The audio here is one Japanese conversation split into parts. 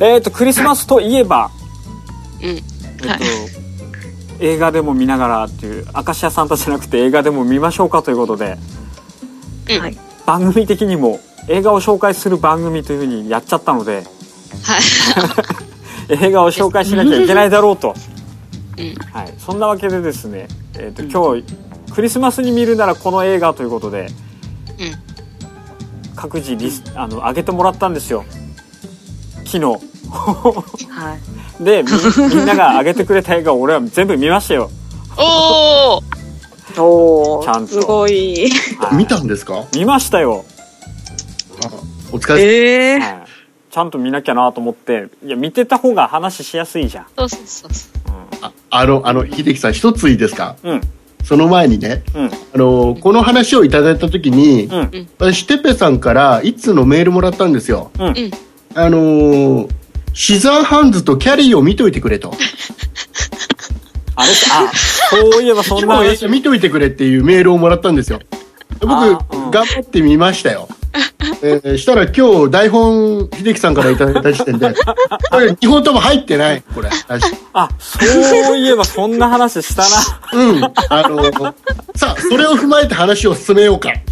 はいえっ、とクリスマスといえばうん。えっと、はい。映画でも見ながらっていう明石家さんたちじゃなくて映画でも見ましょうかということでうん。はい。番組的にも映画を紹介する番組というふうにやっちゃったのではい。映画を紹介しなきゃいけないだろうと、うん。はい、そんなわけでですね、えー、と今日クリスマスに見るならこの映画ということでうん。各自リスあの上げてもらったんですよ。昨日はい。でみみんなが上げてくれた映画を俺は全部見ましたよ、おおおちゃんと。ーすごい。はい。見たんですか？見ましたよ、あお疲れ。ええはい、ちゃんと見なきゃなと思って。いや見てた方が話しやすいじゃん。そうそうそうそう。ああのあの秀樹さん一ついいですか？うん。その前にねうん。あのこの話をいただいた時に、うん。私てっぺさんから一通のメールもらったんですよ。うん。うん。あのーシザーハンズとキャリーを見といてくれと。あれあそういえばそんな。話見といてくれっていうメールをもらったんですよ。僕、あうん。頑張ってみましたよ。えーしたら今日台本秀樹さんからいただいた時点で これ2本とも入ってない。これあそういえばそんな話したな。うん。あのーさあそれを踏まえて話を進めようか。え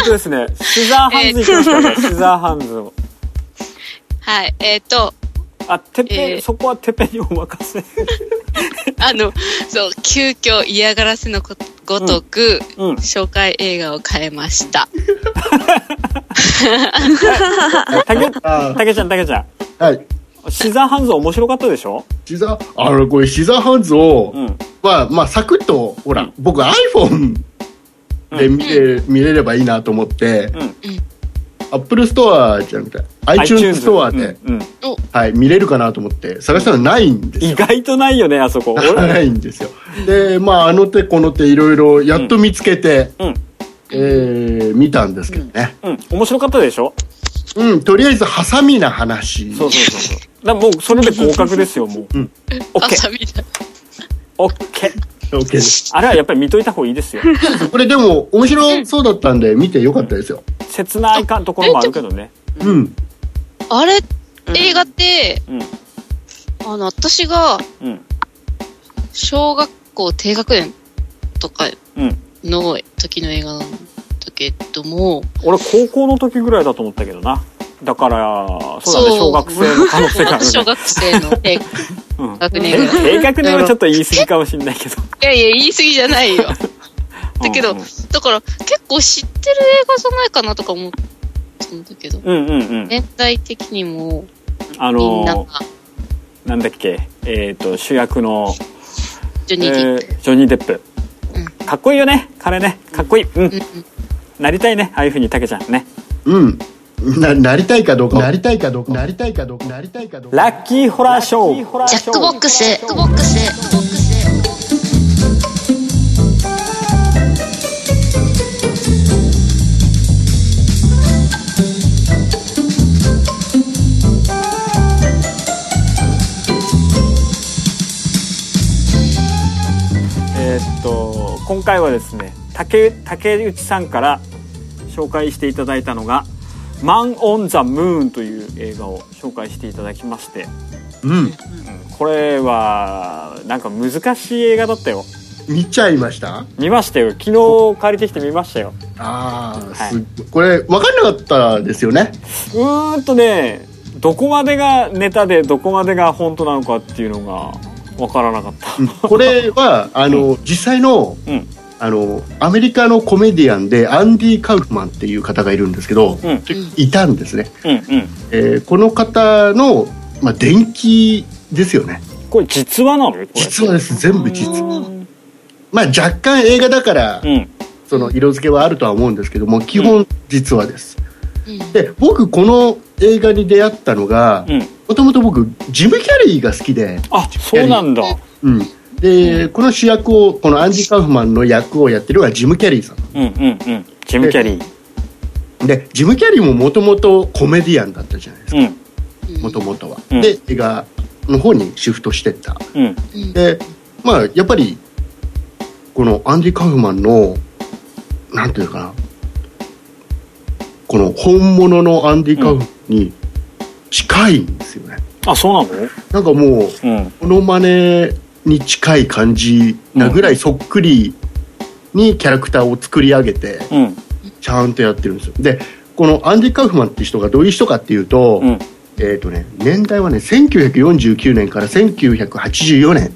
ーとですね。シザーハンズいきましょうかシザーハンズを。はい。えっ、とあてっぺん、えー。そこはてっぺんにお任せ。あのそう急遽嫌がらせのこごとく、うん紹介映画を変えました。たけあたけちゃんたけちゃん。はい。シザーハンズ面白かったでしょ？シザー？あのこれシザーハンズを、うん。まあまあサクッとほら、うん。僕 iPhone で見れ,、見れればいいなと思って、うんアップルストアじゃなくて iTunes ストアで、うんうん。はい、見れるかなと思って探したらないんですよ。意外とないよねあそこ。俺 ないんですよ。でまああの手この手いろいろやっと見つけて、うん。えー見たんですけどね。うん。面白かったでしょ？うん、とりあえずハサミな話。そうそうそうそう。だもうそれで合格ですよもう、うん。オッケーオッケーあれはやっぱり見といた方がいいですよ。これでも面白そうだったんで見てよかったですよ。切ないかところもあるけどね。うん。あれうん映画って、うん。あの私がうん。小学校低学年とかうん。の時の映画なんだけども俺高校の時ぐらいだと思ったけどなだからそうだね小学生の可能性があるね。小学生の低うん学年。ぐらい低学年はちょっと言い過ぎかもしれないけど。いやいや言い過ぎじゃないよ。だけど、うんだから結構知ってる映画じゃないかなとか思ったんだけど、うんうんうん。年代的にもあみんなが。のーなんだっけ？えっ、と主役の、ジョニー・ディップ、えージョニー・デップ。うん。かっこいいよね彼ね。かっこいい。うん。うんうん。なりたいねああいうふうにたけちゃんね。うんななりたいかどうか。なりたいかどうか。なりたいかどうか。なりたいかどうか。ラッキーホラーショー。ジャックボックス。ジャックボックスえーっと今回はですね竹竹内さんから紹介していただいたのが「マン・オン・ザ・ムーン」という映画を紹介していただきまして、うん。うんこれはなんか難しい映画だったよ。見ちゃいました？見ましたよ。昨日借りてきて見ましたよ。ああ、はい。これ分かんなかったですよね？うーんとねどこまでがネタでどこまでが本当なのかっていうのが分からなかった。これはあの、実際のうんあのアメリカのコメディアンでアンディ・カウフマンっていう方がいるんですけど、うん。いたんですね、うんうん。えーこの方の、まあ、電気ですよね。これ実話なの？実話です。全部実話。うんまあ若干映画だから、うん。その色付けはあるとは思うんですけども基本実話です、うん。で僕この映画に出会ったのがうん。もともと僕ジム・キャリーが好きで、あそうなんだ。うん、でこの主役をこのアンディ・カウフマンの役をやってるのがジム・キャリーさん。うんうんうん。ジム・キャリー。でジム・キャリーももともとコメディアンだったじゃないですか。うん。もともとは、うん。で映画の方にシフトしてった。うん。うん。でまあやっぱりこのアンディ・カウフマンのなんていうのかな。この本物のアンディ・カウフに近いんですよね。あそうなの？なんかもううん。モノマネに近い感じなぐらいそっくりにキャラクターを作り上げてうん。ちゃんとやってるんですよ。でこのアンディ・カウフマンって人がどういう人かっていうと,、うん。えーとね、年代はね1949年から1984年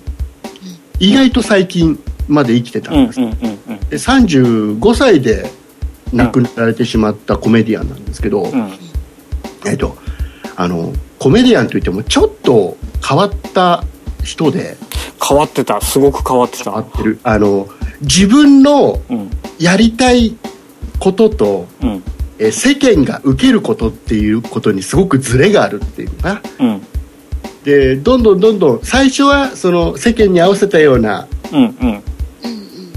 意外と最近まで生きてたうんです、で35歳で亡くなられてしまったコメディアンなんですけど、うん。えっとあのコメディアンといってもちょっと変わった人で。変わってた。すごく変わってた。変わってる。あの自分のうん。やりたいことと、うん。えー世間が受けることっていうことにすごくズレがあるっていうのか。なうん。でどんどんどんどん最初はその世間に合わせたような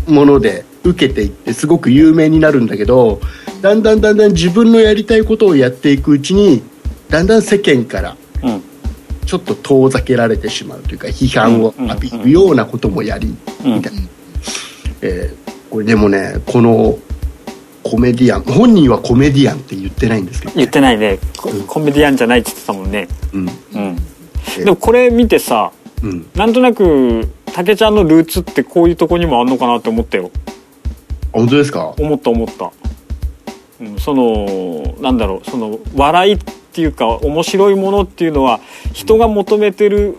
もので受けていってすごく有名になるんだけどだんだんだんだん自分のやりたいことをやっていくうちにだんだん世間からうんちょっと遠ざけられてしまうというか批判を浴びるようなこともやりうんみたいな、えーこれでもねこのコメディアン本人はコメディアンって言ってないんですけど、言ってないね。コうん。コメディアンじゃないって言ってたもんね。うん。うん。えでもこれ見てさうん、なんとなく竹ちゃんのルーツってこういうとこにもあんのかなって思ったよ。本当ですか？思った思った、うん、そのなんだろうその笑いっていうか面白いものっていうのは人が求めてる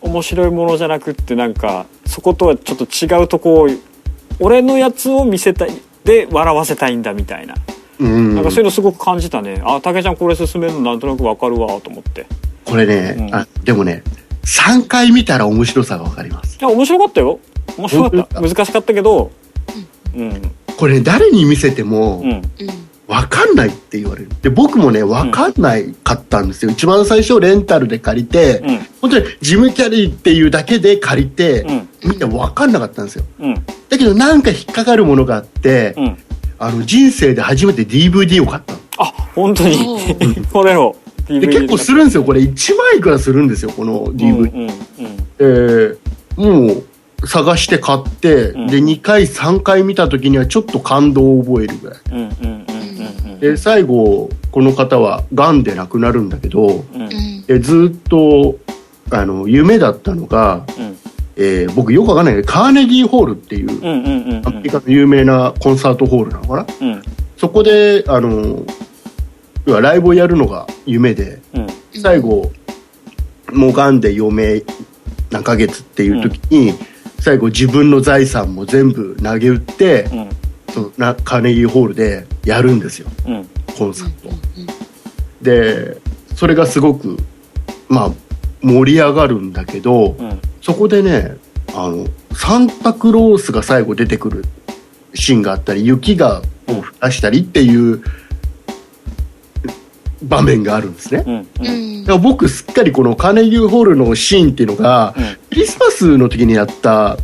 面白いものじゃなくってなんかそことはちょっと違うとこを俺のやつを見せたいで笑わせたいんだみたいな。うん。なんかそういうのすごく感じたね。あ竹ちゃんこれ進めるのなんとなくわかるわと思って。これね、うん。あでもね3回見たら面白さが分かります。いや面白かったよ。面白かった。本難しかったけど。うん。これ、ね、誰に見せてもうん分かんないって言われる。で僕もね分かんないかったんですよ、一番最初レンタルで借りて、うん。本当にジム・キャリーっていうだけで借りて、うん。見て分かんなかったんですよ。うん。だけどなんか引っかかるものがあって、うん。あの人生で初めて DVD を買ったの。あ本当に？お これを？で DVD 結構するんですよこれ。1万いくらするんですよこの DVD、うんうんえーもう探して買って、うん。で2回3回見た時にはちょっと感動を覚えるぐらい。うんうんうんうんうんで最後この方はがんで亡くなるんだけどうん。でずっとあの夢だったのが、うん。えー僕よくわかんないけどカーネギーホールっていう、アメリカの有名なコンサートホールなのかな？うん。そこであの要はライブをやるのが夢でうん。最後もうがんで余命何ヶ月っていう時に、最後自分の財産も全部投げ打って、うんそのなカーネギーホールでやるんですよ。うん。コンサート、でそれがすごくまあ盛り上がるんだけど、うん。そこでねあのサンタクロースが最後出てくるシーンがあったり雪がを降らしたりっていう場面があるんですね、うん。うん。だから僕すっかりこのカーネギーホールのシーンっていうのが、うん。クリスマスの時にやった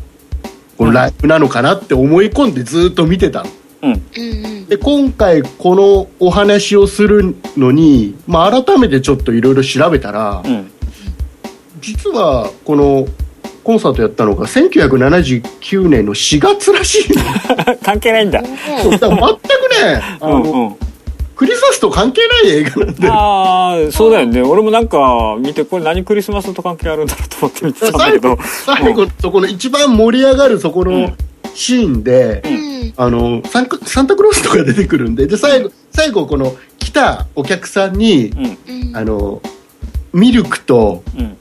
このライブなのかなって思い込んでずっと見てたの。うん。で今回このお話をするのに、まあ、改めてちょっといろいろ調べたら、うん。実はこのコンサートやったのが1979年の4月らしいの。関係ないんだ。だから全くねあの、うんうんクリスマスと関係ない映画なんで。ああそうだよね。俺もなんか見てこれ何クリスマスと関係あるんだろうと思って見てたんだけど。最後そこの一番盛り上がるそこのシーンで、あのサンクサンタクロースとか出てくるんで。で最後最後この来たお客さんに、うん。あのミルクとうん。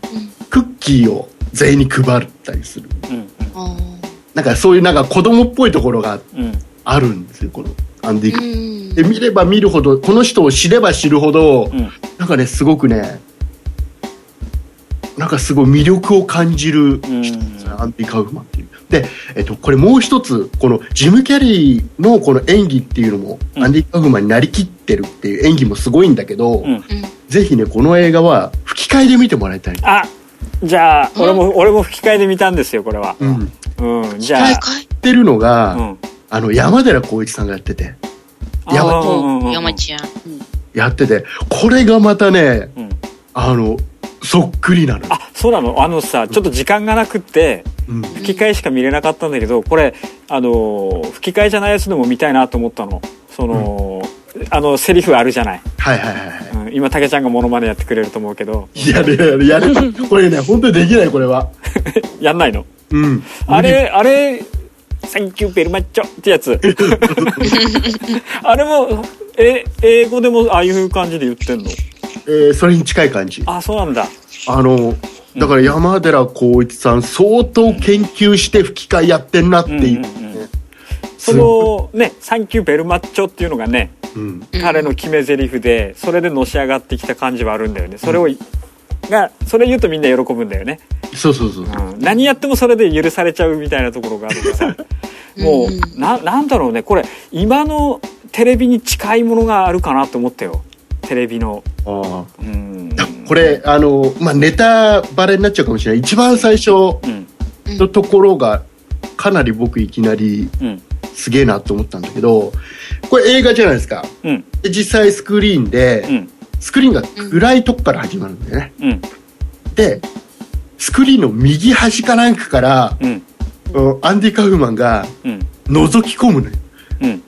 クッキーを全員に配ったりする。うん。なんかそういうなんか子供っぽいところがうん。あるんですよこのアンディ・カーで見れば見るほどこの人を知れば知るほど、うん。なんかねすごくねなんかすごい魅力を感じる人ですね、アンディ・カウフマンっていう。で、えっと、これもう一つこのジム・キャリーのこの演技っていうのも、うん。アンディ・カウフマンになりきってるっていう演技もすごいんだけど、うん。ぜひねこの映画は吹き替えで見てもらいたい、あじゃあ俺も俺も吹き替えで見たんですよこれは。うん、うんじゃあ。やってるのが、うんあの山寺宏一さんがやってて。あやばーうんうんうん。山ちゃん。やってて。これがまたねうん。あのそっくりなの、あそうなの？あのさちょっと時間がなくってうん、吹き替えしか見れなかったんだけどこれあの吹き替えじゃないやつでも見たいなと思ったの。その、あのセリフあるじゃない、はいはいはい今たけちゃんがモノマネやってくれると思うけど。やるやるやる。これね本当にできないこれは。やんないの？うん。あれあれ「サンキューベルマッチョ」ってやつ。あれもえ英語でもああいう感じで言ってんの？えーそれに近い感じ。あそうなんだ。あのだから山寺宏一さん相当研究して吹き替えやってんなっていう、うんうんうん。そのね「サンキューベルマッチョ」っていうのがねうん。彼の決め台詞でそれでのし上がってきた感じはあるんだよね。それを、がそれ言うとみんな喜ぶんだよね、そうそうそう、うん、何やってもそれで許されちゃうみたいなところがあるから。さ もうななんだろうね。これ今のテレビに近いものがあるかなと思ったよ。テレビの。あうん。あこれあの、まあ、ネタバレになっちゃうかもしれない。一番最初うん。のところがかなり僕いきなりうん。すげえなと思ったんだけどこれ映画じゃないですか。うん。で実際スクリーンで、うんスクリーンが暗いとこから始まるんだよね、うん。でスクリーンの右端かなんかから、うん。うんアンディ・カフマンがうん。覗き込むのよ。うん。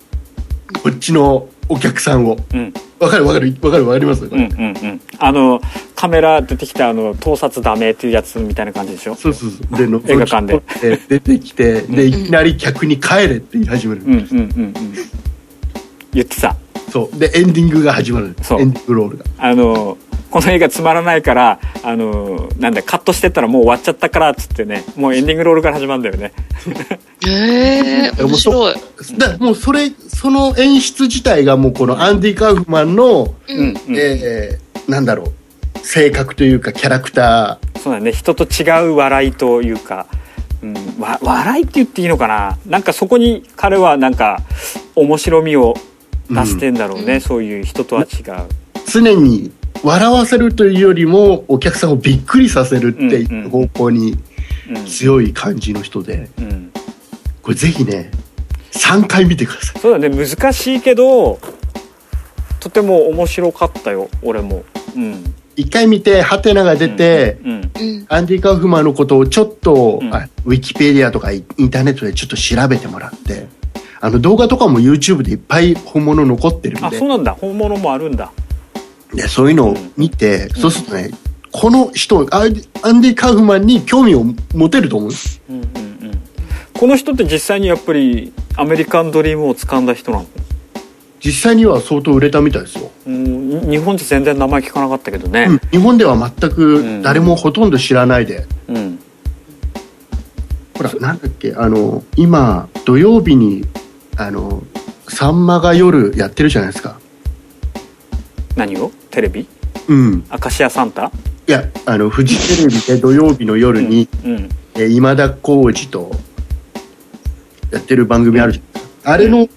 こっちのお客さんを。うん。わかるわかるわかるわかります？うんうんうん。あのカメラ出てきたあの盗撮ダメっていうやつみたいな感じでしょ？そうそうそう。で覗き映画館で。出てきてでいきなり客に帰れって言い始める、うんうんうんうん。言ってたそう。でエンディングが始まる。そう。エンディングロールが。あのこの映画つまらないからあのなんだカットしてったらもう終わっちゃったからっつってねもうエンディングロールから始まるんだよね。へえー、面白い。だもうそれその演出自体がもうこのアンディ・カフマンの、うんうん。えーなんだろう。性格というかキャラクタそうだね。人と違う笑いというか、うん、わ笑いって言っていいのかな。なんかそこに彼はなんか面白みを出してんだろうね、そういう人とは違う。ー常に笑わせるというよりもお客さんをびっくりさせるっていう方向にうん強い感じの人でうん。これぜひね3回見てください。そうだね難しいけどとても面白かったよ俺も。うん。1回見てハテナが出て、うんうん。アンディ・カフマンのことをちょっと、うん。あウィキペディアとかインターネットでちょっと調べてもらってあの動画とかも YouTube でいっぱい本物残ってるんで。あそうなんだ。本物もあるんだ。でそういうのを見て、そうするとねこの人アンディアンディ・カフマンに興味を持てると思うんですうんうんうん。この人って実際にやっぱりアメリカンドリームを掴んだ人なの？実際には相当売れたみたいですよ、うんに日本じゃ全然名前聞かなかったけどね。うん日本では全く誰もほとんど知らないで、うん。ほらなんだっけあの今土曜日にあのさんまが夜やってるじゃないですか。何を？テレビ？うん。アカシアサンタ？いやあのフジテレビで土曜日の夜に、うんえー今田耕司とやってる番組あるじゃないですか。あれの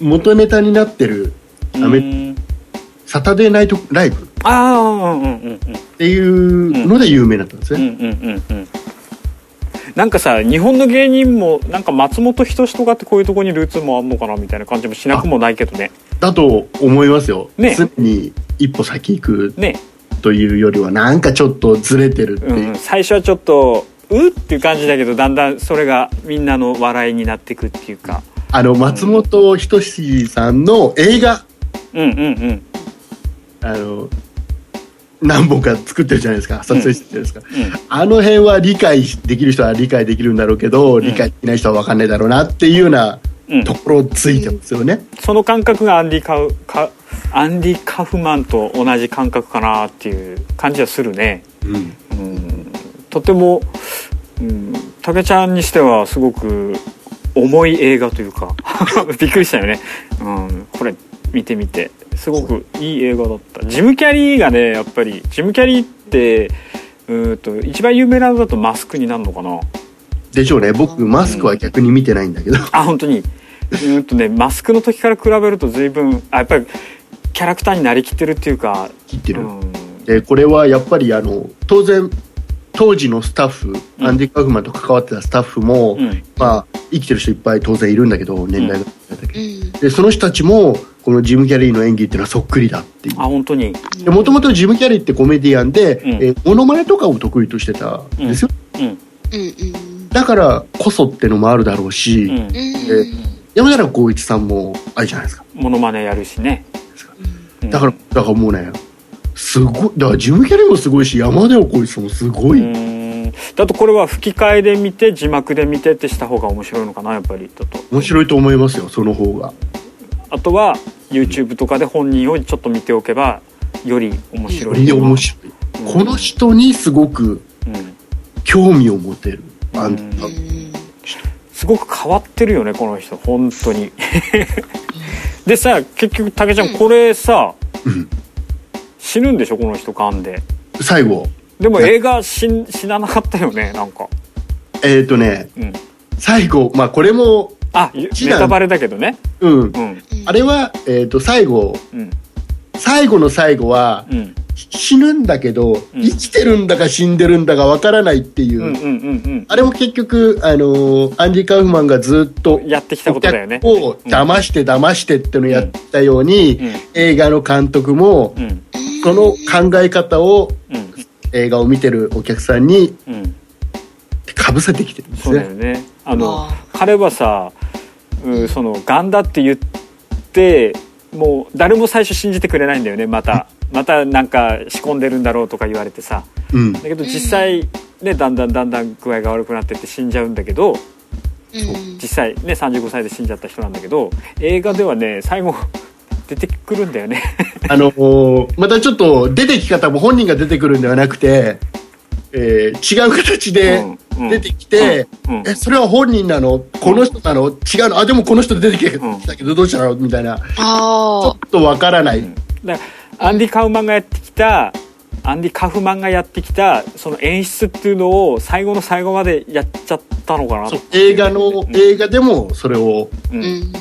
元ネタになってるアメうんサタデーナイトライブっああうんうんうんうん。ていうので有名だったんですね、うんうんうんうんなんかさ日本の芸人もなんか松本人志とかってこういうとこにルーツもあんのかなみたいな感じもしなくもないけどね。だと思いますよ、ね。常に一歩先行くね。というよりはなんかちょっとずれてるっていう、うん、最初はちょっとうっていう感じだけどだんだんそれがみんなの笑いになっていくっていうか。あの松本人志さんの映画。うんうんうん。あの何本か作ってるじゃないですか。撮影してるじゃないですか、うん。あの辺は理解できる人は理解できるんだろうけど、理解できない人は分かんないだろうなっていうようなうん。ところついてますよね、その感覚がアンディカウカアンディ・カフマンと同じ感覚かなっていう感じはするね。うん。うん。とてもうん。竹ちゃんにしてはすごく重い映画というか びっくりしたよね、うん、これ見てみてすごくいい映画だった。ジム・キャリーがねやっぱりジム・キャリーってうーんと一番有名なのだとマスクになるのかな。でしょうね。僕マスクは逆に見てないんだけど、あ本当に。うーんとねマスクの時から比べると随分あやっぱりキャラクターになりきってるっていうか。切ってる、うん。でこれはやっぱりあの当然当時のスタッフ、うん。アンディ・カフマンと関わってたスタッフも、うん。まあ生きてる人いっぱい当然いるんだけど年代が、うん。でその人たちもこのジム・キャリーの演技っていうのはそっくりだっていう。あ本当に。もともとジム・キャリーってコメディアンで、うん。えーモノマネとかを得意としてたんですよ、うん。うんうん。だからこそってのもあるだろうし、うん。うん。山寺宏一さんもあれじゃないですか。モノマネやるしね。だからだからもうねすごいだからジム・キャリーもすごいし山田横一さんもすごい、うん。だとこれは吹き替えで見て字幕で見てってした方が面白いのかなやっぱりだと。面白いと思いますよその方があとは YouTube とかで本人をちょっと見ておけばより面白い。より面白い、うん。この人にすごくうん。興味を持てる、あんうん。すごく変わってるよねこの人。本当に。でさ結局竹ちゃんこれさ、うん。死ぬんでしょこの人噛んで。最後。でも映画死ん死ななかったよねなんか。えっ、ー、とね。うん。最後。まあこれもあネタバレだけどね。うん、うん。あれは、えー、と最後。うん。最後の最後はうん。死ぬんだけど、うん。生きてるんだか死んでるんだかわからないっていう、うんうんうんうん。あれも結局、あのーアンディ・カウフマンがずっとやってきたことだよね。を騙して騙してってのをやったように、うん。映画の監督もうん。その考え方をうん。映画を見てるお客さんにうん。かぶせてきてるんですね。ね。あのあ彼はさ、うん、そのがんだって言ってもう誰も最初信じてくれないんだよねまた。またなんか仕込んでるんだろうとか言われてさ。うん。だけど実際ねだんだんだんだん具合が悪くなってって死んじゃうんだけどうん。実際ね35歳で死んじゃった人なんだけど映画ではね最後出てくるんだよね。あのーまたちょっと出てき方も本人が出てくるんではなくて、えー違う形で出てきて、うんうん。えそれは本人なの？この人なの？違うの？あでもこの人出てきうんたけどどうしたの？みたいな。ちょあっとわからない、だからアンディ・カウマンがやってきたアンディ・カフマンがやってきたその演出っていうのを最後の最後までやっちゃったのかな？そう映画の、映画でもそれをうん。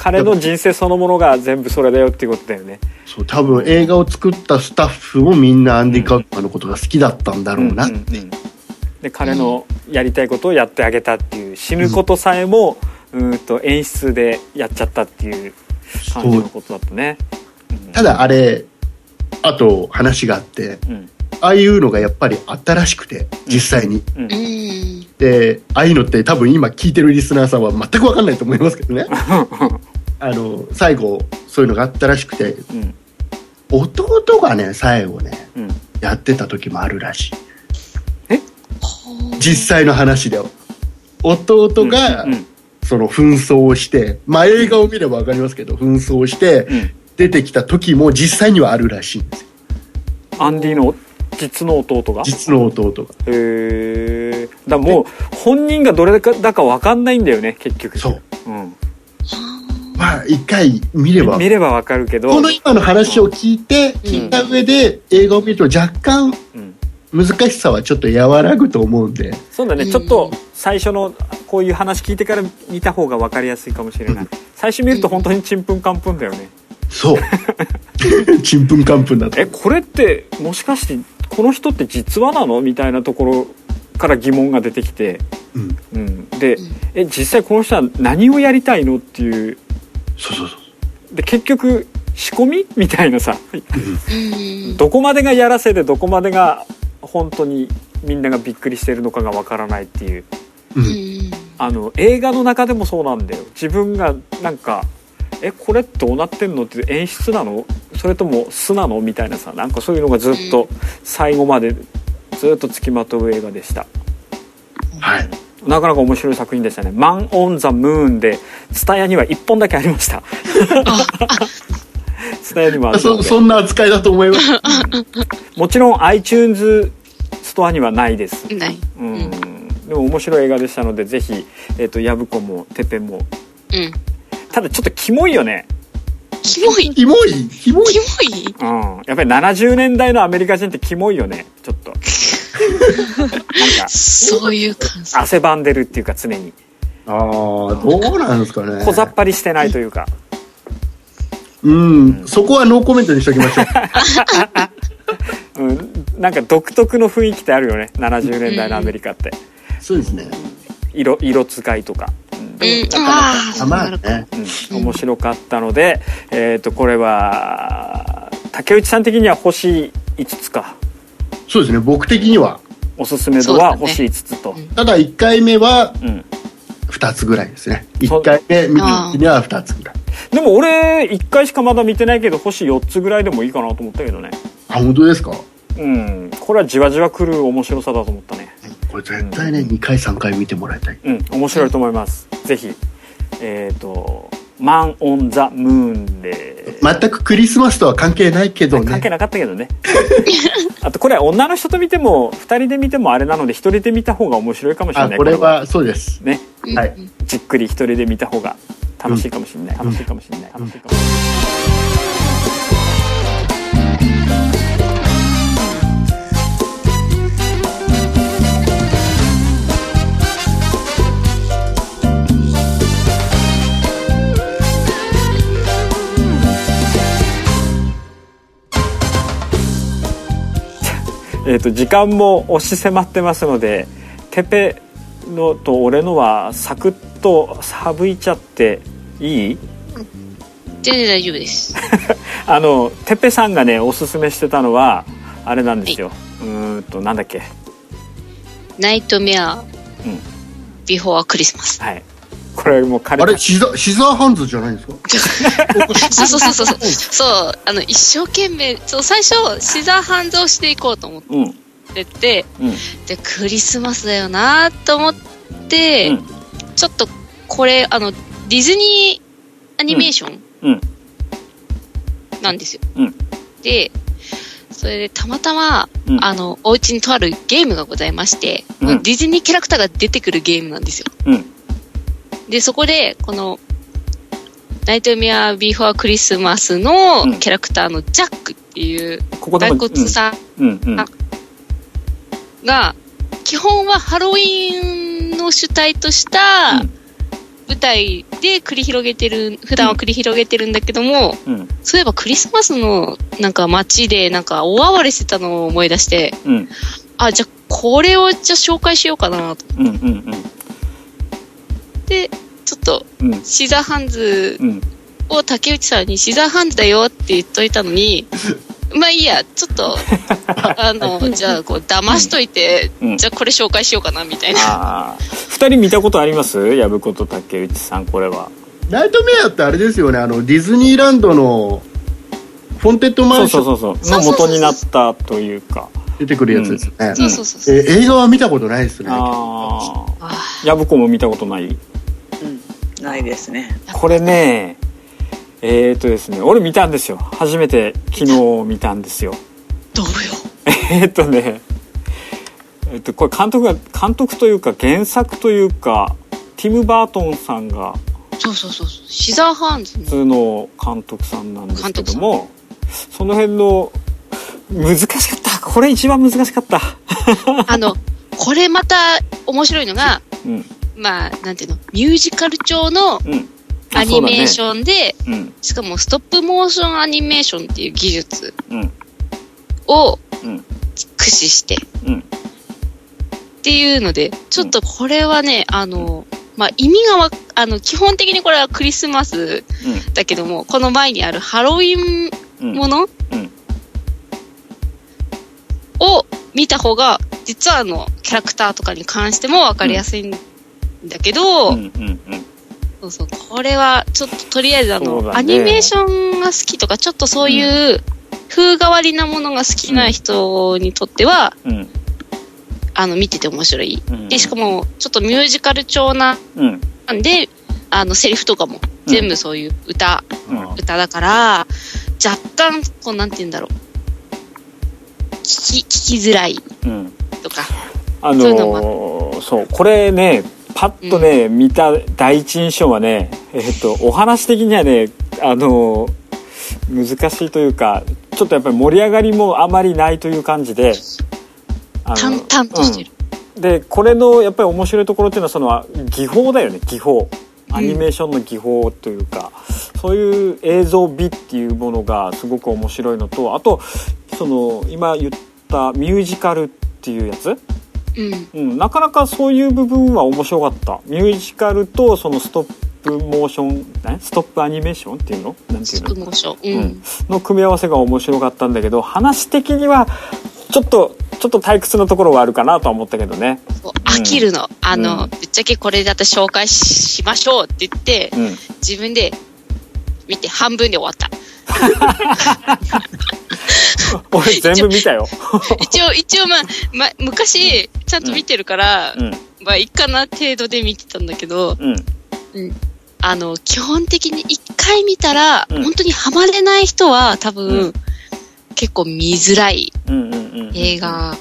彼の人生そのものが全部それだよっていうことだよね。そう多分映画を作ったスタッフもみんなアンディ・カウフマンのことが好きだったんだろうな、んんん。で彼のやりたいことをやってあげたっていう死ぬことさえもうーんと演出でやっちゃったっていう感じのことだったね。う。んただあれあと話があってうん。ああいうのがやっぱり新しくて実際に、うんうん。でああいうのって多分今聞いてるリスナーさんは全く分かんないと思いますけどね あの最後そういうのがあったらしくてうん。弟がね最後ねうん。やってた時もあるらしい。ほう実際の話では。弟がうんその紛争をしてまあ映画を見れば分かりますけど紛争してうん。出てきた時も実際にはあるらしいんですよ。アンディの実の弟が？実の弟が。へえだからもう本人がどれだか分かんないんだよね結局。そう、うん、まあ一回見れば。見れば分かるけど。この今の話を聞いて聞いた上で映画を見ると若干うん難しさはちょっと和らぐと思うんで。そうだね、うん。ちょっと最初のこういう話聞いてから見た方が分かりやすいかもしれない。最初見ると本当にちんぷんかんぷんだよね。そう。ちんぷんかんぷんだと。えこれってもしかしてこの人って実話なのみたいなところから疑問が出てきて、うん。うん、で、うんえ実際この人は何をやりたいのっていうそうそうそう。で結局仕込みみたいなさ。うん。どこまでがやらせでどこまでが本当にみんながびっくりしてるのかがわからないっていう。ううん。ん。あの映画の中でもそうなんだよ。自分がなんか「えこれどうなってんの?」って演出なの？それとも素なの？みたいなさ。なんかそういうのがずっと最後までずっと付きまとう映画でした。はいなかなか面白い作品でしたね「マン・オン・ザ・ムーン」で蔦屋には1本だけありました。蔦屋にもあるのそで。そんな扱いだと思います。もちろん iTunes ストアにはないです。ない。うん、でも面白い映画でしたのでぜひ、えー、とヤブコもてっぺんも。うん。ただちょっとキモいよね。キモい。キモい？キモい？キモい？うん。やっぱり70年代のアメリカ人ってキモいよね。ちょっとそういう感想。汗ばんでるっていうか常に。ああどうなんですかね。小ざっぱりしてないというか。うんそこはノーコメントにしときましょう。うん、なんか独特の雰囲気ってあるよね。70年代のアメリカって。そうですね。色色使いとか、ああ、あまあなるほどね。うん、面白かったので、えっ、とこれは竹内さん的には星5つかそうですね。僕的には。おすすめ度は星5つと、ただ1回目はうん、2つぐらいですね。そう1回目見には2つぐらい。でも俺1回しかまだ見てないけど星4つぐらいでもいいかなと思ったけどね。あ本当ですか？うん。これはじわじわくる面白さだと思ったね。これ絶対ね、2回3回見てもらいたい。うん。面白いと思います、ぜひ。えっ、と「マン・オン・ザ・ムーンで」全くクリスマスとは関係ないけどね。関係なかったけどね。あとこれ女の人と見ても2人で見てもあれなので1人で見た方が面白いかもしれない。あこれはそうです。ね。はい。じっくり1人で見た方が楽しいかもしれない、楽しいかもしれない。楽しいかもしれないえー、と時間も押し迫ってますのでテペのと俺のはサクッと省いちゃっていい？全然大丈夫です。あのテペさんがねおすすめしてたのはあれなんですよ、うーんとなんだっけ？ナイトメア、ん。ビフォークリスマス。はいこれもう彼あれシザシザーハンズじゃないんですか？そうそうそうそう。そう。そう、あの、一生懸命、そう、最初、シザーハンズをしていこうと思うん。ってて、うん。で、クリスマスだよなと思って、うん。ちょっと、これ、あの、ディズニーアニメーションうん。なんですよ。うん。で、それでたまたま、うん。あの、お家にとあるゲームがございまして、うん。ディズニーキャラクターが出てくるゲームなんですよ。うんで、そこで、この、ナイトメアビーフォークリスマスのうん。キャラクターのジャックっていうここでも大骨さんが、基本はハロウィンの主体としたうん。舞台で繰り広げてる、普段は繰り広げてるんだけども、うん。そういえばクリスマスのなんか街でなんか大暴れしてたのを思い出して、うん。あ、じゃあこれをじゃあ紹介しようかなと。うんうん思って、ちょっとシザーハンズうん。を竹内さんにシザーハンズだよって言っといたのに、まあいいや、ちょっと、あの、じゃあこう騙しといて、うん。じゃあこれ紹介しようかなみたいな。ああ2人見たことあります？薮子と竹内さんこれは。ナイトメアってあれですよねあのディズニーランドのホーンテッドマそうンション。そうそうそうの元になったというか。出てくるやつですね、うん。そうそうそうそう。えー映画は見たことないですね。あああ薮子も見たことない？うん。ないですね。これねえー、とですね俺見たんですよ初めて昨日見たんですよどうよ。えーっとねえっとこれ監督が監督というか原作というかティム・バートンさんがそうそうそうそう。シザーハンズの。普通の監督さんなんですけどもその辺の難しかったこれ一番難しかったあの、これまた面白いのが、うんまあ、なんていうの、ミュージカル調のうん。アニメーショョンで、ンうん。しかもストップモーションアニメーションっていう技術うん。をうん。駆使して、うん。っていうので、ちょっとこれはね、あの、まあ、意味がわ、あの、基本的にこれはクリスマスだけども、この前にあるハロウィンうん。ものうん。を見た方が、実はあの、キャラクターとかに関してもわかりやすいんだけど、うんうんうん。そうそう、これはちょっととりあえずあの、ね。アニメーションが好きとか、ちょっとそういう風変わりなものが好きな人にとっては、うん。あの、見てて面白い。うん。で、しかも、ちょっとミュージカル調なうん。んで、あの、セリフとかも全部そういう歌、うん。歌だから、若干、こう、なんて言うんだろう。聞き、聞きづらいうん。とか。あそういうののーそうこれねパッとね、見た第一印象はねえっとお話的にはねあのー難しいというかちょっとやっぱり盛り上がりもあまりないという感じで淡々としてる。うん。でこれのやっぱり面白いところっていうのはその技法だよね技法。アニメーションの技法というか、そういう映像美っていうものがすごく面白いのとあとその今言ったミュージカルっていうやつうん。うん、なかなかそういう部分は面白かった。ミュージカルとそのストップモーションねストップアニメーションっていうの？なんていスうのプモーション。ううん。ん。の組み合わせが面白かったんだけど話的にはちょっとちょっと退屈なところはあるかなとは思ったけどね。飽きるの。あの、うん。ぶっちゃけこれだと紹介しましょうって言って、うん。自分で見て半分で終わった。俺全部見たよ。一応、一応まあ、まあ、昔、ちゃんと見てるから、うん。まあ、いいかな程度で見てたんだけど、うん。うん。あの、基本的に一回見たら、うん。本当にハマれない人は多分、うん。結構見づらい映画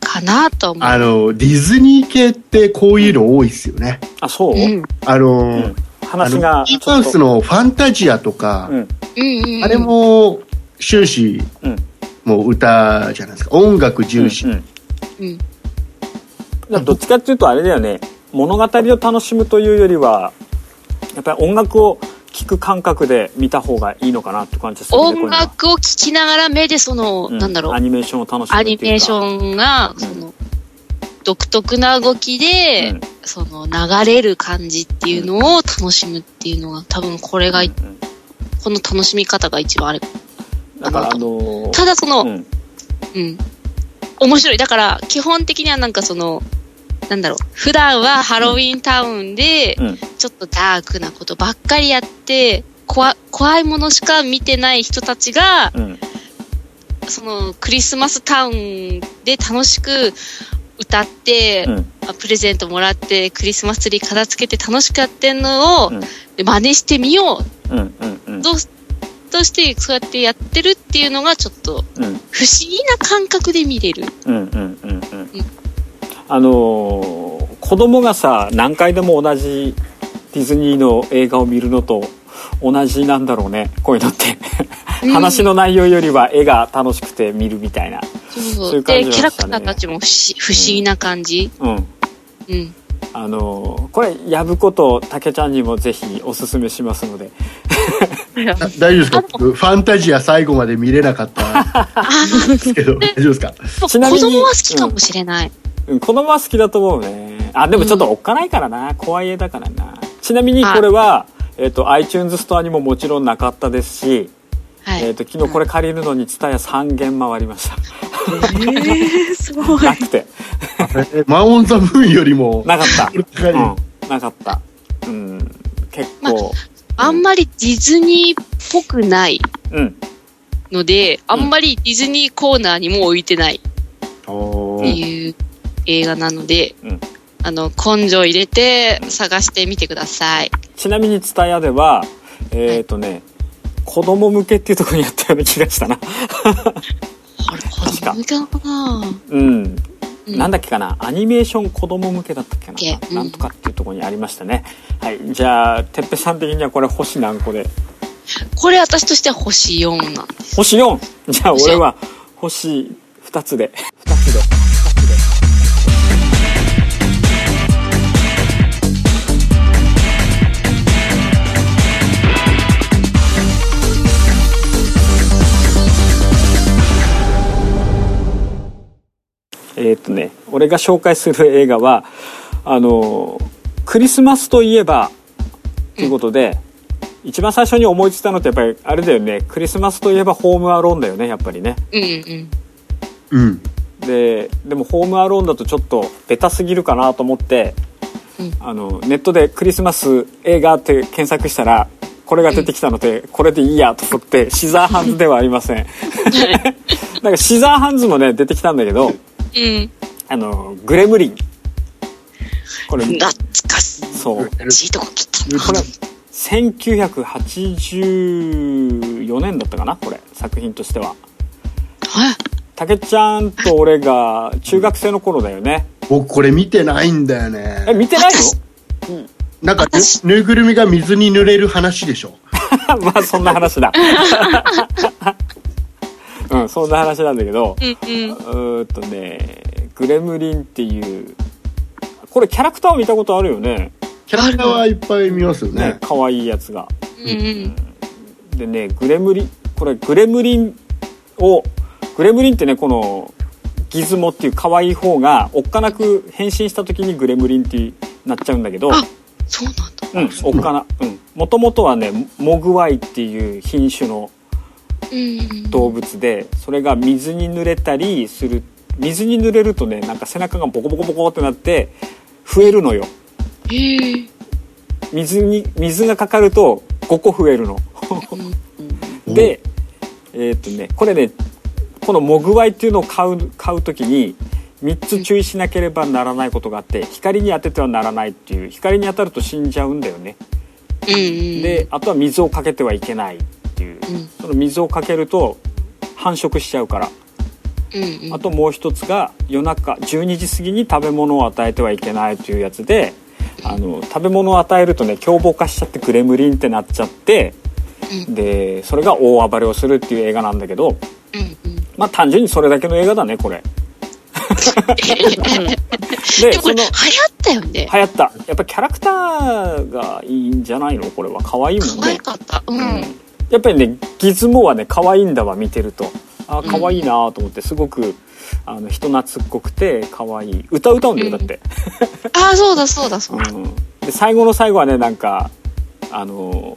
かなと思う。あのディズニー系ってこういうの多いですよね、あそう、うん。あの、うん。話あがのキーパウスのファンタジアとか、うんうんうん。あれも終始うん。もう歌じゃないですか。音楽重視、うんうん。うん。だからどっちかっていうとあれだよね。物語を楽しむというよりはやっぱり音楽を聴く感覚で見た方がいいのかなって感じでするね音楽を聴きながら目でその、こういうの。はなんだろう。ア、ニメーションを楽しむアっていうか。ニメーションが、その、独特な動きで、うん。その、流れる感じっていうのを楽しむっていうのが、多分これが、うんうん。この楽しみ方が一番あれ。だからあのーただその、うん。うん。面白い。だから、基本的にはなんかその、なんだろう、普段はハロウィンタウンで、うん。ちょっとダークなことばっかりやって、怖怖いものしか見てない人たちが、うん。そのクリスマスタウンで楽しく歌って、うん。あプレゼントもらって、クリスマスツリー片付けて楽しくやってんのを、うん。で真似してみよう。うんうんうん。どうとしてそうやってやってるっていうのがちょっとうん。不思議な感覚で見れる。うんうんうんうん。あのー子供がさ何回でも同じディズニーの映画を見るのと同じなんだろうね。こういうのって。うん。話の内容よりは絵が楽しくて見るみたいな。そうそう。そういう感じで、はキャラクターたちも不思議な感じ。うん。うん。あのーこれやぶことたけちゃんにもぜひおすすめしますので。だ 大丈夫ですか？僕ファンタジア最後まで見れなかったんですけど 大丈夫ですか？ちなみに子供は好きかもしれない。うん。子供は好きだと思うね。あでもちょっとおっかないからな、怖い絵だからな。ちなみにこれは、えっと iTunes ストアにももちろんなかったですし、はい。えっと昨日これ借りるのに TSUTAYA 3軒回りました。えー、すごい。なくて。えマン・オン・ザ・ムーンよりも。なかった、うん、なかった。うん。結構、あんまりディズニーっぽくない。うん。ので、あんまりディズニーコーナーにも置いてない。っていう映画なので、うん。あの、根性入れて探してみてください。ちなみに TSUTAYA ではえっ、とね子供向けっていうところにやったような気がしたな。あれ、子供向けなのかな。うん。うん。なんだっけかな？アニメーション子供向けだったっけな、けうん。なんとかっていうところにありましたね。はい。じゃあてっぺさん的にはこれ星何個でこれ私としては星4なんです。星 4! じゃあ星俺は星2つで2つで2つで？俺が紹介する映画はあのクリスマスといえばということで、一番最初に思いついたのってやっぱりあれだよね。クリスマスといえばホームアローンだよねやっぱりね。うんうん。うん。ででもホームアローンだとちょっとベタすぎるかなと思って、うん。あのネットでクリスマス映画って検索したらこれが出てきたので、これでいいやと思ってシザーハンズではありません。なんかシザーハンズもね出てきたんだけどうん。あのグレムリン。これ。懐かしそういとこ来たな。これ1984年だったかな？これ。作品としては。はい。たけちゃんと俺が中学生の頃だよね。僕これ見てないんだよえね見てないなんか私。ぬぬいぐるみが水に濡れる話でしょ。の まあそんな話だ。うんそんな話なんだけど。うんうん。うーんとねグレムリンっていうこれキャラクターを見たことあるよねキャラクターはいっぱい見ますよねね可愛いやつがうんうん。でねグレムリンこれグレムリンをグレムリンってねこのギズモっていう可愛い方がおっかなく変身した時にグレムリンってなっちゃうんだけどあそうなんだ。うんおっかなうんもともとはねモグワイっていう品種のうん。動物でそれが水に濡れたりする水に濡れるとねなんか背中がボコボコボコってなって増えるのよ。水に水がかかると5個増えるの。でえーっとねこれねこのモグワイっていうのを買う買う時に3つ注意しなければならないことがあって光に当ててはならないっていう光に当たると死んじゃうんだよね。であとは水をかけてはいけないっていう、ん。その水をかけると繁殖しちゃうからうんうん。あともう一つが夜中12時過ぎに食べ物を与えてはいけないというやつであの食べ物を与えるとね凶暴化しちゃってグレムリンってなっちゃってでそれが大暴れをするっていう映画なんだけどうんうん。まあ単純にそれだけの映画だねこれ。でこれ流行ったよね。流行ったやっぱキャラクターがいいんじゃないの？これは可愛いもん可愛ね。かった。ううんん。やっぱりねギズモはね可愛いんだわ見てるとあ可愛いなと思ってすごくあの人懐っこくて可愛い。歌歌うんだよだって、ああ、そうだそうだそうだ。うん、で最後の最後はねなんかあの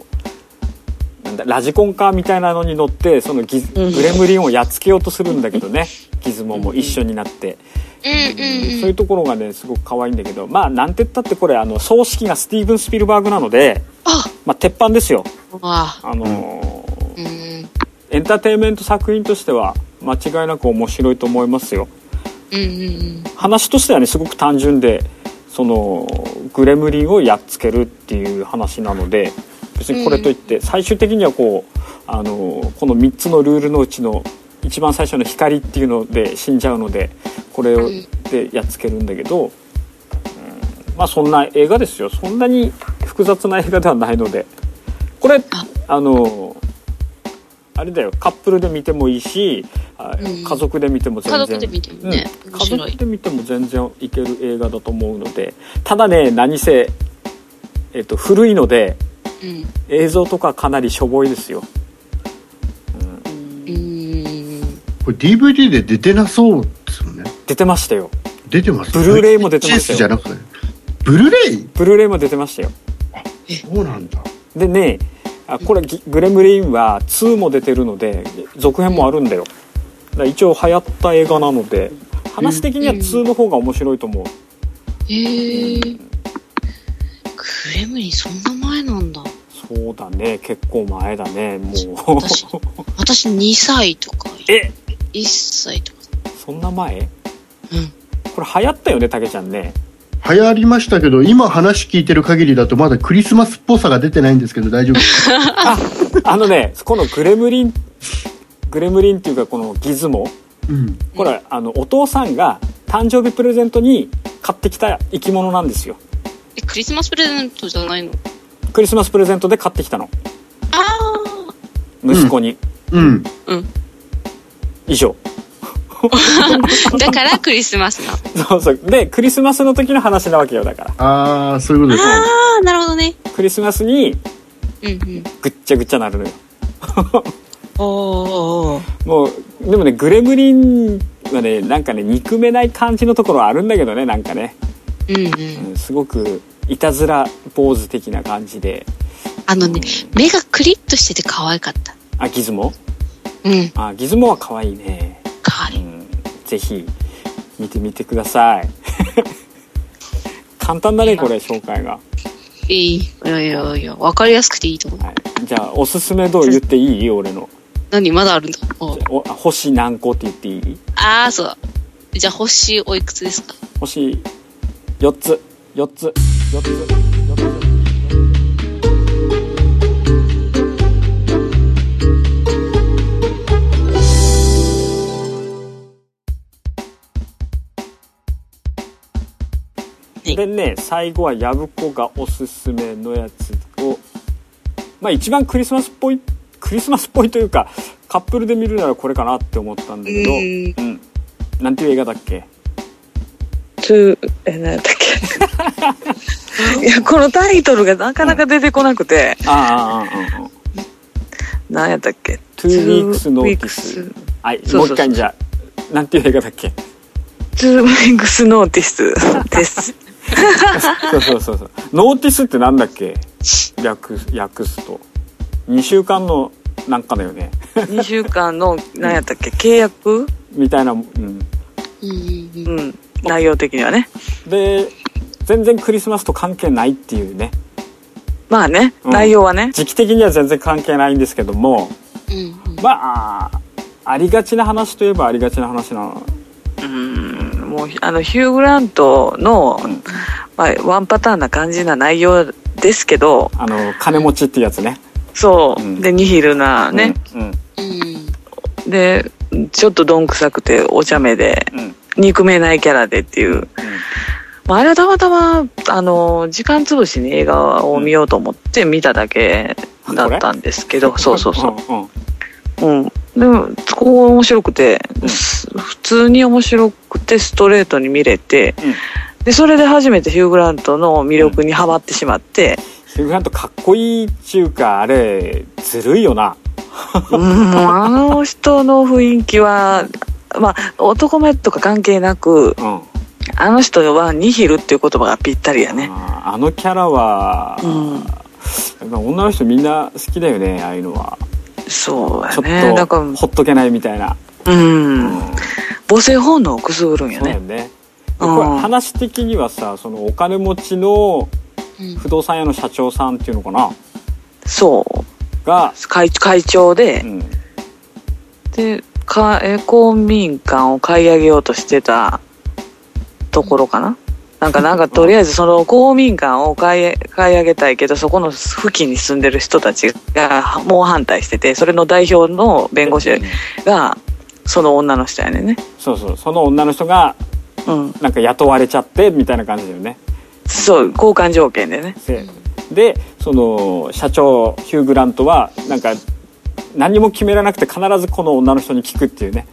なんだラジコンカーみたいなのに乗ってそのギズグレムリンをやっつけようとするんだけどね。ギズモも一緒になって、うんうん。そういうところがねすごく可愛いんだけどまあなんて言ったってこれあの葬式がスティーブン・スピルバーグなので、あ。まあ、鉄板ですよ。わ。あ。あのーうん。エンターテインメント作品としては間違いなく面白いと思いますよ。うんうん話としてはねすごく単純でそのグレムリンをやっつけるっていう話なので別にこれといって最終的にはこうあのこの3つのルールのうちの一番最初の光っていうので死んじゃうのでこれをうん。でやっつけるんだけど、うんまあそんな映画ですよ。そんなに複雑な映画ではないので。これあのあれだよ。カップルで見てもいいし、あうん。家族で見ても全然。家族で見てもね。うん。家族で見ても全然いける映画だと思うのでただね何せ、えっと、古いのでうん。映像とかかなりしょぼいですよ。うん。これ DVD で出てなそうですよね。出てましたよ。出てますブルーレイも出てましたよ。VHS じゃなくてブルーレイ？ブルーレイも出てましたよ。そうなんだ。でねあこれギグレムリンは2も出てるので続編もあるんだよ。だから一応流行った映画なので話的には2の方が面白いと思う。へえ。グレムリンそんな前なんだ。そうだね。結構前だね。もう。私、私2歳とか、え？1歳とか。そんな前？うん。これ流行ったよねたけちゃんね流行りましたけど今話聞いてる限りだとまだクリスマスっぽさが出てないんですけど大丈夫ですか？あのねこのグレムリングレムリンっていうかこのギズモ？うん。これあのお父さんが誕生日プレゼントに買ってきた生き物なんですよ。え、クリスマスプレゼントじゃないの？クリスマスプレゼントで買ってきたの。あ息子に、うん。あ。うん。以上だからクリスマスなの。そうそうでクリスマスの時の話なわけよだからああそういうことですねああ、なるほどね。クリスマスにうんうん。ぐっちゃぐっちゃなるのよおー。もうでもねグレムリンはねなんかね憎めない感じのところはあるんだけどねなんかね、うんうん。うん、すごくいたずら坊主的な感じであのね、目がクリッとしてて可愛かった。あギズモ？うん。あギズモは可愛いね、ぜひ見てみてください。簡単だねこれ紹介が、いい。いやいやいや、わかりやすくていいと思う。はい、じゃあおすすめどう言っていい？俺の。何まだあるんだ？お星何個って言っていい？ああ、そう。だ。じゃあ、星おいくつですか？星4つ。4つ。4つ。4つい。でね最後は藪子がおすすめのやつをまあ一番クリスマスっぽいクリスマスっぽいというかカップルで見るならこれかなって思ったんだけど、うんうん、なんていう映画だっけ？つえ何やっけ？いやこのタイトルがなかなか出てこなくて、ああああああ何やったっけ？Two Weeks Notice Weeks はいそうそうもう一回じゃあなんていう映画だっけ？Two Weeks Notice ですそうそうそうそう。ノーティスってなんだっけ？略訳すと。2週間のなんかだよね。2週間の何やったっけ？契約？みたいな、うん、うん。内容的にはね。で全然クリスマスと関係ないっていうね。まあね、うん。内容はね。時期的には全然関係ないんですけども。うんうん。まあありがちな話といえばありがちな話なうん、もう、あの、ヒュー・グラントの、ん。まあ、ワンパターンな感じな内容ですけど、あの金持ちってやつね。そう、うん。で、ニヒルなね、で、ちょっとどんくさくてお茶目で、うん。憎めないキャラでっていう。まあ、あれはたまたま、あの、時間潰しに映画を見ようと思って見ただけだったんですけど、そうそうそう。うん。でも、そこ面白くて、す普通に面白くてストレートに見れて、うん。で、それで初めてヒュー・グラントの魅力にハマってしまって、ヒュー・グラントかっこいいっちゅうかあれずるいよな。うん、あの人の雰囲気は、まあ、男前とか関係なく、うん。あの人はニヒルっていう言葉がぴったりやね。あのキャラは、うん。女の人みんな好きだよねああいうのはそうちょやね。だっかほっとけないみたいな、うん。母性本能をくすぐるんやね。ねでうんこれ話的にはさそのお金持ちのうん不動産屋の社長さんっていうのかな？そう。が、会会長でう、ん、で、か、え、公民館を買い上げようとしてたところかななんか、なんか、とりあえずその公民館を買い、買い上げたいけど、そこの付近に住んでる人たちが猛反対してて、それの代表の弁護士が、その女の人やねんね。そうそうその女の人がうん。なんか雇われちゃってみたいな感じだよねそう、交換条件でね。ででその社長ヒュー・グラントはなんか何も決められなくて必ずこの女の人に聞くっていうね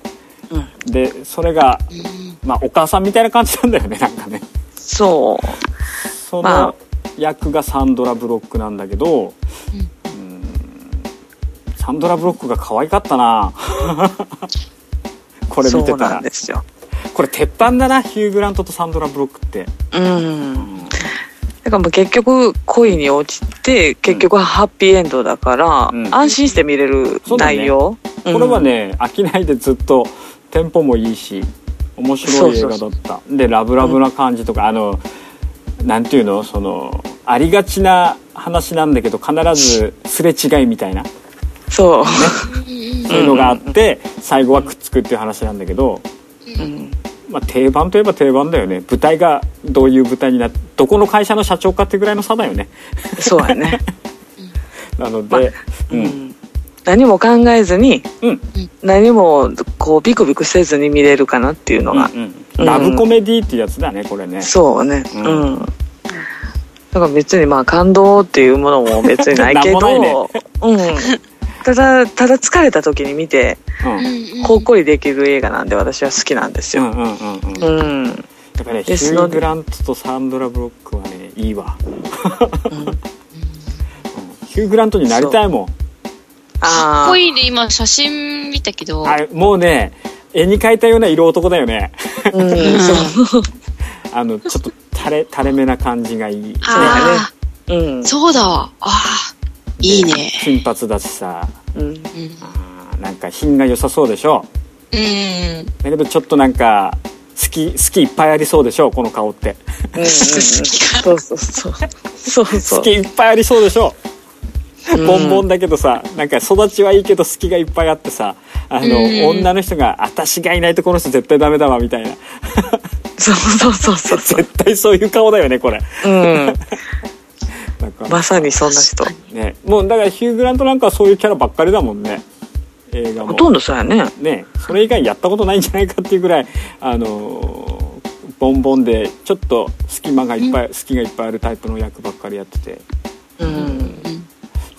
うん。でそれが、まあ、お母さんみたいな感じなんだよねなんかねそう。そまあ。の役がサンドラ・ブロックなんだけど、うん。サンドラ・ブロックが可愛かったな。これ見てたら。んですよ。これ鉄板だなヒュー・グラントとサンドラ・ブロックって。うん。だからもう結局恋に落ちて、結局ハッピーエンドだから、うん。安心して見れる内容。これはね飽きないでずっとテンポもいいし面白い映画だった。でラブラブな感じとか、あのなんていうの？そのありがちな話なんだけど必ずすれ違いみたいな。そう。そういうのがあって、最後はくっつくっていう話なんだけど、うん。まあ、定番といえば定番だよね。舞台がどういう舞台になってどこの会社の社長かってぐらいの差だよね。そうやね。なので、まあううんん。何も考えずに、うん。何もこうビクビクせずに見れるかなっていうのが、うんうんラブコメディっていうやつだねこれね。そうね。ううん。ん。だから別にまあ感動っていうものも別にないけど、ね。うん。ただ、ただ疲れた時に見て、うん。ほっこりできる映画なんで私は好きなんですよ。うんうんうんうん。やうん。っぱねヒュー・グラントとサンドラ・ブロックはねいいわ、うん。ヒュー・グラントになりたいもんかああ。っこいいね、今写真見たけど。あれもうね絵に描いたような色男だよねうん、そう。あのちょっと垂れ垂れ目な感じがいいあうんあ、。そうだわ。ああ、いいね。金髪だしさうん。うん。あーなんか品が良さそうでしょうん。だけどちょっとなんか好き好きいっぱいありそうでしょこの顔ってうんうんうんそうそうそう。そうそう。好きいっぱいありそうでしょうんボンボンだけどさなんか育ちはいいけど好きがいっぱいあってさあの、うん女の人が「私がいないとこの人絶対ダメだわ」みたいなそうそうそうそうそう。絶対そういう顔だよねこれうん。まさにそんな人。ねもうだからヒュー・グラントなんかはそういうキャラばっかりだもんね映画もほとんどそうやね。ねそれ以外やったことないんじゃないかっていうぐらいあのーボンボンでちょっと隙間がいっぱい、隙がいっぱいあるタイプの役ばっかりやっててうん。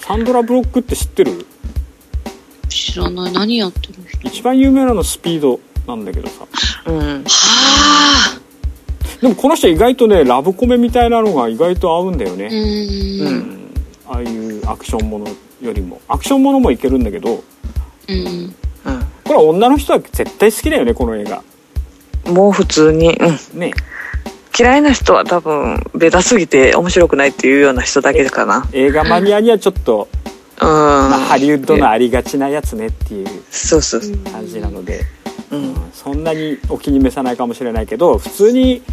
サンドラ・ブロックって知ってる？知らない。何やってる人？一番有名なのスピードなんだけどさうん。はあ。でもこの人意外とねラブコメみたいなのが意外と合うんだよう。ね、うんん。ああいうアクションものよりもアクションものもいけるんだけどうん。うん。これは女の人は絶対好きだよねこの映画もう普通に、うん。ね嫌いな人は多分、ベタすぎて面白くないっていうような人だけかな。映画マニアにはちょっと、うん。まあ、ハリウッドのありがちなやつねっていうそうそうそう。感じなので、うん。そんなにお気に召さないかもしれないけど普通に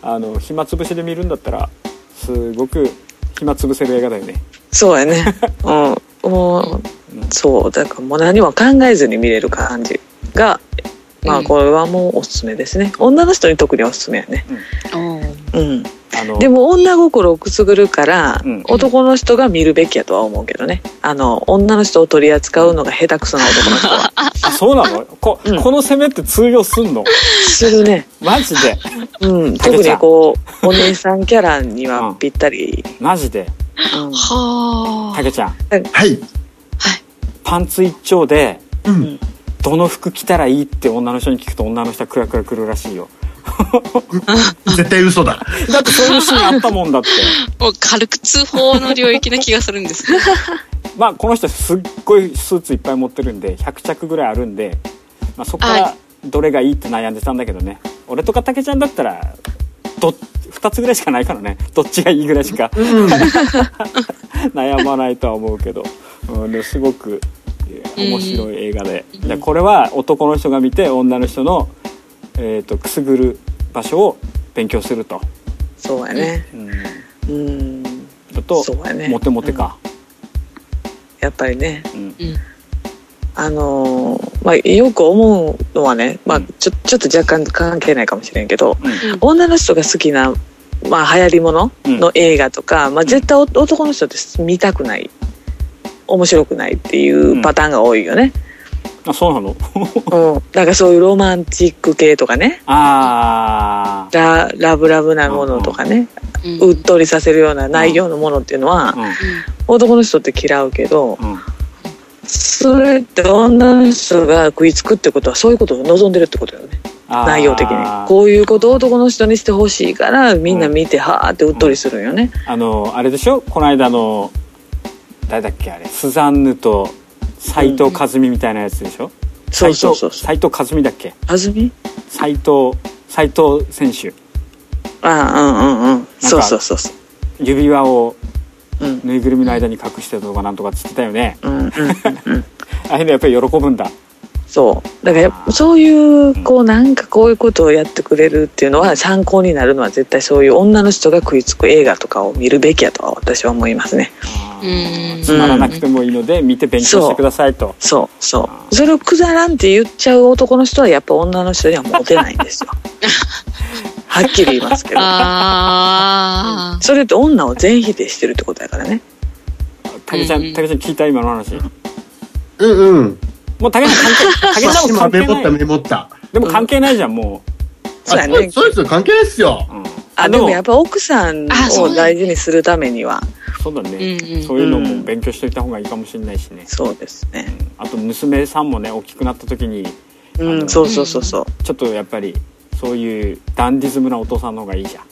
あの暇つぶしで見るんだったらすごく暇つぶせる映画だよねそうやね。うん。もう、そう。だからもう何も考えずに見れる感じが、まあこれはもうおすすめですね。女の人に特におすすめやね。おーうん。あのでも女心をくすぐるから、うん男の人が見るべきやとは思うけどね。あの、女の人を取り扱うのが下手くそな男の人は。あそうなの？こ,、うんこの攻めって通用すんの？するね。マジで？うん。特にこう、お姉さんキャラにはぴったり。マジで？うんはたけちゃんはい。パンツ一丁でうん。どの服着たらいいって女の人に聞くと女の人はクラクラくるらしいよ 絶対嘘だ。だってそういうシーンあったもんだって。あ。もう軽く通報の領域な気がするんですけど。まあこの人すっごいスーツいっぱい持ってるんで100着ぐらいあるんで、まあ、そこかはらどれがいいって悩んでたんだけどね。俺とかたけちゃんだったらど2つぐらいしかないからね。どっちがいいぐらいしか悩まないとは思うけど、うん、ですごくえー面白い映画で,、でこれは男の人が見て女の人の、えー、とくすぐる場所を勉強すると、そうやね。うん、うん。だとそうやね。モテモテか、やっぱりね。うん。うん。あのーまあ、よく思うのはね、まあうん、ちょちょっと若干関係ないかもしれんけど、うん。女の人が好きな、まあ、流行りものの映画とか、まあ、絶対お男の人って見たくない。面白くないっていうパターンが多いよね、あそうなの？うん。なんかそういうロマンチック系とかね。ああララブラブなものとかね、うっとりさせるような内容のものっていうのは、男の人って嫌うけど、うんうんそれって女の人が食いつくってことはそういうことを望んでるってことよね。内容的に。こういうことを男の人にしてほしいからみんな見てはーってうっとりするんよね、あのあれでしょ？この間の誰だっけあれ？スザンヌと斎藤和美みたいなやつでしょ、そうそうそう。そう斎藤和美だっけ？あずみ斎藤斎藤選手。ああうんうんうん。そうそうそうそう。指輪をうん。ぬいぐるみの間に隠してたとかなんとかっつってたよね。うんうん ああいうのやっぱり喜ぶんだ。そう。だからそういうこうなんかこういうことをやってくれるっていうのは参考になるのは絶対そういう女の人が食いつく映画とかを見るべきやとは私は思いますねつまらなくてもいいので見て勉強してくださいと。そう。そう。それをくだらんって言っちゃう男の人はやっぱ女の人にはモテないんですよ。はっきり言いますけど。あそれって女を全否定してるってことやからね。たけちゃうん。んたけちゃん聞いた今の話？うんうん。もうたけちゃん関係たけちゃんも今関係メモったないメモった。でも関係ないじゃんもそうやね。あそうですよ、関係ないっすよ。う、うん、あでもやっぱ奥さんを大事にするためには。そうだね、うんうんそういうのも勉強しておいた方がいいかもしれないしね、そうですね。あと娘さんもね大きくなった時にうんそうそうそうそう。ちょっとやっぱりそういうダンディズムなお父さんの方がいいじゃん。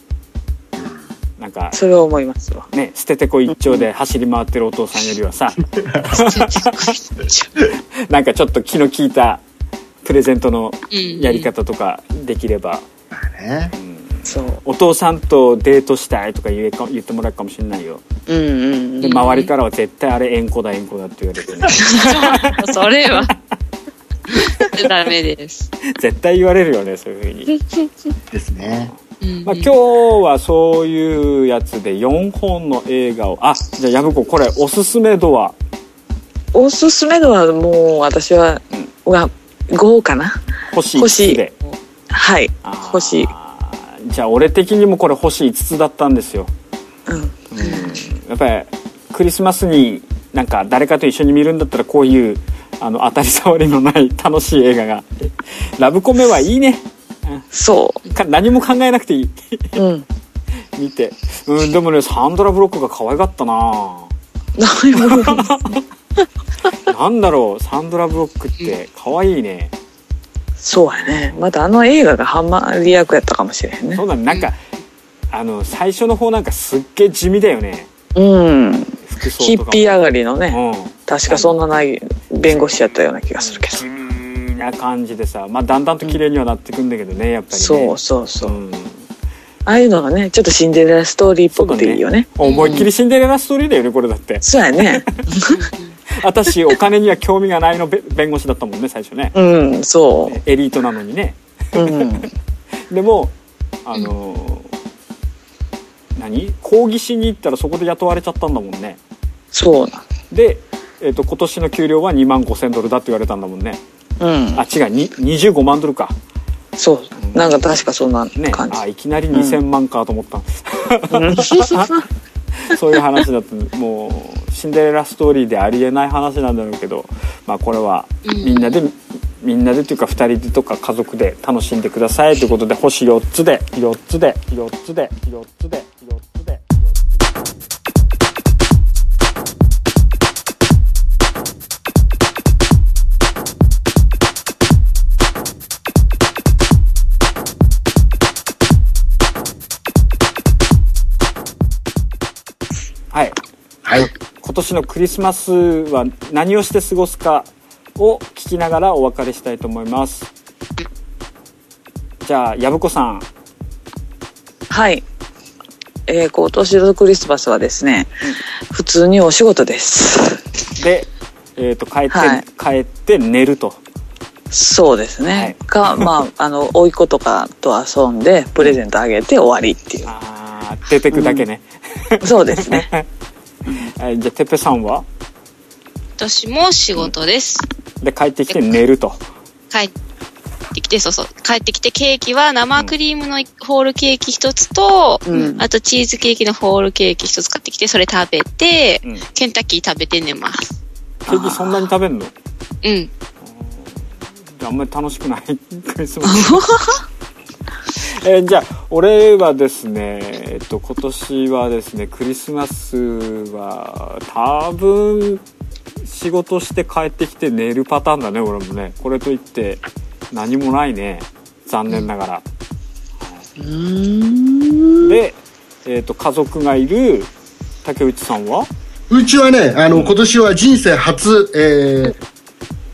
なんかそれは思いますわ。ね捨ててこ一丁で走り回ってるお父さんよりはさなんかちょっと気の利いたプレゼントのやり方とかできれば、ね。そうお父さんとデートしたいとか言えか言ってもらうかもしれないよ。うんうんうん。で周りからは絶対あれ縁故だ縁故だって言われてね それは。ダメです、絶対言われるよねそういうふうに。ですね。うんまあ、今日はそういうやつで4本の映画を。あじゃあ薮子これおすすめ度はおすすめのはもう私は、は5かな。星5星はい。星じゃあ俺的にもこれ星5つだったんですよ、うん。うん、やっぱりクリスマスになんか誰かと一緒に見るんだったらこういうあの当たり障りのない楽しい映画が。ラブコメはいいね。そか何も考えなくていい。ううん。見て。うんでもねサンドラ・ブロックが可愛かったな。なんだろう。サンドラ・ブロックって可愛いねそうやね。またあの映画がハマり役やったかもしれへんね。そうだねなんか、あの最初の方なんかすっげえ地味だよね。うん。服装とかも。ヒッピー上がりのね。うん。確かそんなない弁護士やったような気がするけど。地味な感じでさ。まあだんだんと綺麗にはなってくんだけどねやっぱりね。そうそうそう。うん。ああいうのがねちょっとシンデレラストーリーっぽくていいよね。思いっきりシンデレラストーリーだよねこれだって。そうやね 私お金には興味がないのべ弁護士だったもんね最初ね。うんそエリートなのにね。ううん。でもあのー何？講義しに行ったらそこで雇われちゃったんだもんね。そうなで、えー、と今年の給料は2万5000ドルだって言われたんだもんね。うん。あ違うに25万ドルか。そう。なんか確かそんなね感じ、あいきなり2000万かと思った、うん そういう話だともうシンデレラストーリーでありえない話なんだろうけどまあこれはうん。みんなで、みんなでというか2人でとか家族で楽しんでくださいということで星4つで4つで4つで4つで4つではい年のクリスマスは何をして過ごすかを聞きながらお別れしたいと思いますじゃあ藪子さんはい。えー今年のクリスマスはですね、普通にお仕事です。で、えー、と帰って、はい帰って寝るとそうですね。はいか、まあ、あの、甥いっ子とかと遊んで、プレゼントあげて終わりっていう。あー出てくだけね、そうですね。はいじゃあてっぺさんは？私も仕事です。で帰ってきて寝ると。帰ってきて、そうそう。帰ってきて、ケーキは生クリームのホールケーキ一つと、うん。あとチーズケーキのホールケーキ一つ買ってきて、それ食べて、うん。ケンタッキー食べて寝ます。ケーキそんなに食べんの？うん。あんまり楽しくない。クリスマス えーじゃあ俺はですねえっと今年はですねクリスマスは多分仕事して帰ってきて寝るパターンだね俺もね。これといって何もないね。残念ながら、うーん。で、えっと家族がいる竹内さんは？うちはねあの今年は人生初、えー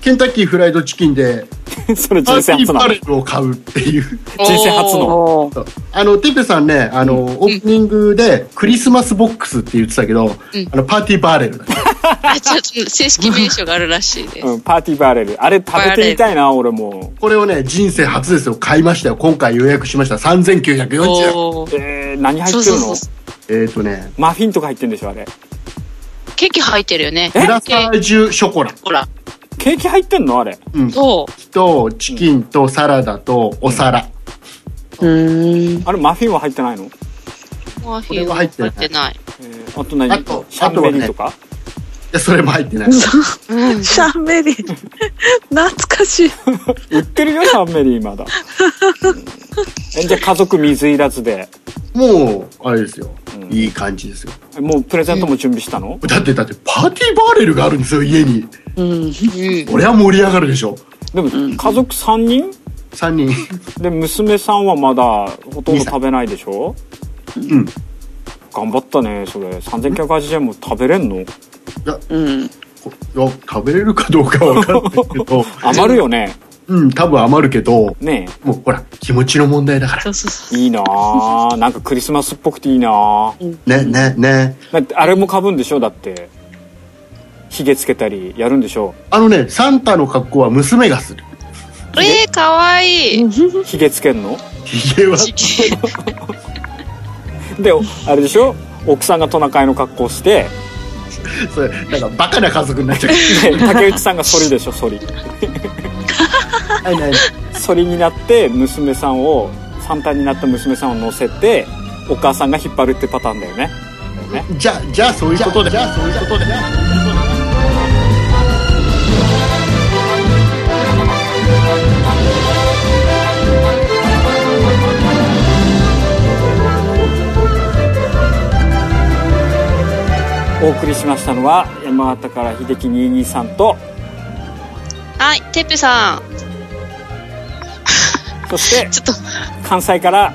ケンタッキーフライドチキンで それパーティー人生初なのパレルを買うっていう。人生初の。あのテッペさんねあの、オープニングでクリスマスボックスって言ってたけど、ん。あのパーティーバーレル。だ あ、ちょっと正式名称があるらしいです。うん、パーティーバーレル。あれ食べてみたいな俺も。これをね人生初ですよ。買いましたよ今回予約しました。3940円。えー、何入ってるの？そうそうそう。えっ、ー、とね。マフィンとか入ってるんでしょあれ。ケーキ入ってるよね。グラサージュショコラ。ほら。ケーキ入ってんのあれ？うん。そう。とチキンとサラダとお皿、うーん。あれマフィンは入ってないの、マフィンは入っっててない。えーあと何？あとシャンメリーとか、でそれも入ってない。シャンメリー。懐かしい。売ってるよシャンメリーまだ。うんえじゃあ家族水いらずで。もうあれですよ、うん。いい感じですよ。もうプレゼントも準備したの、だってだってパーティーバーレルがあるんですよ家に。うん。うん。俺は盛り上がるでしょ。でも家族3人？3人。で娘さんはまだほとんど食べないでしょ？うん。頑張ったねそれ。3980円も食べれんの？いやうん。いや食べれるかどうかわかんないけど。余るよね。うん多分余るけど。ねもうほら気持ちの問題だから。そうそうそう。えいいなあなんかクリスマスっぽくていいなあねねね。だってあれもかぶんでしょ？だって。ひげつけたりやるんでしょ？あのねサンタの格好は娘がする。えー、かわいい。ひげつけんの？ひげは。であれでしょ？奥さんがトナカイの格好してそれなんかバカな家族になっちゃう。で 竹内さんがソリでしょソリはいはい。ソリになって娘さんをサンタになった娘さんを乗せてお母さんが引っ張るってパターンだよね。ねじゃあじゃあそういうことで。じゃあそういうことでお送りしましたのは山形から秀樹223とはい、てっぺさん。そして ちょっと、関西から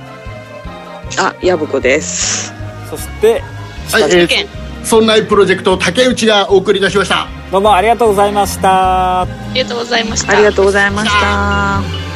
あ、やぶこです。そしてはい、えー、そんなプロジェクト竹内がお送りいたしましたどうもありがとうございましたありがとうございました。ありがとうございました。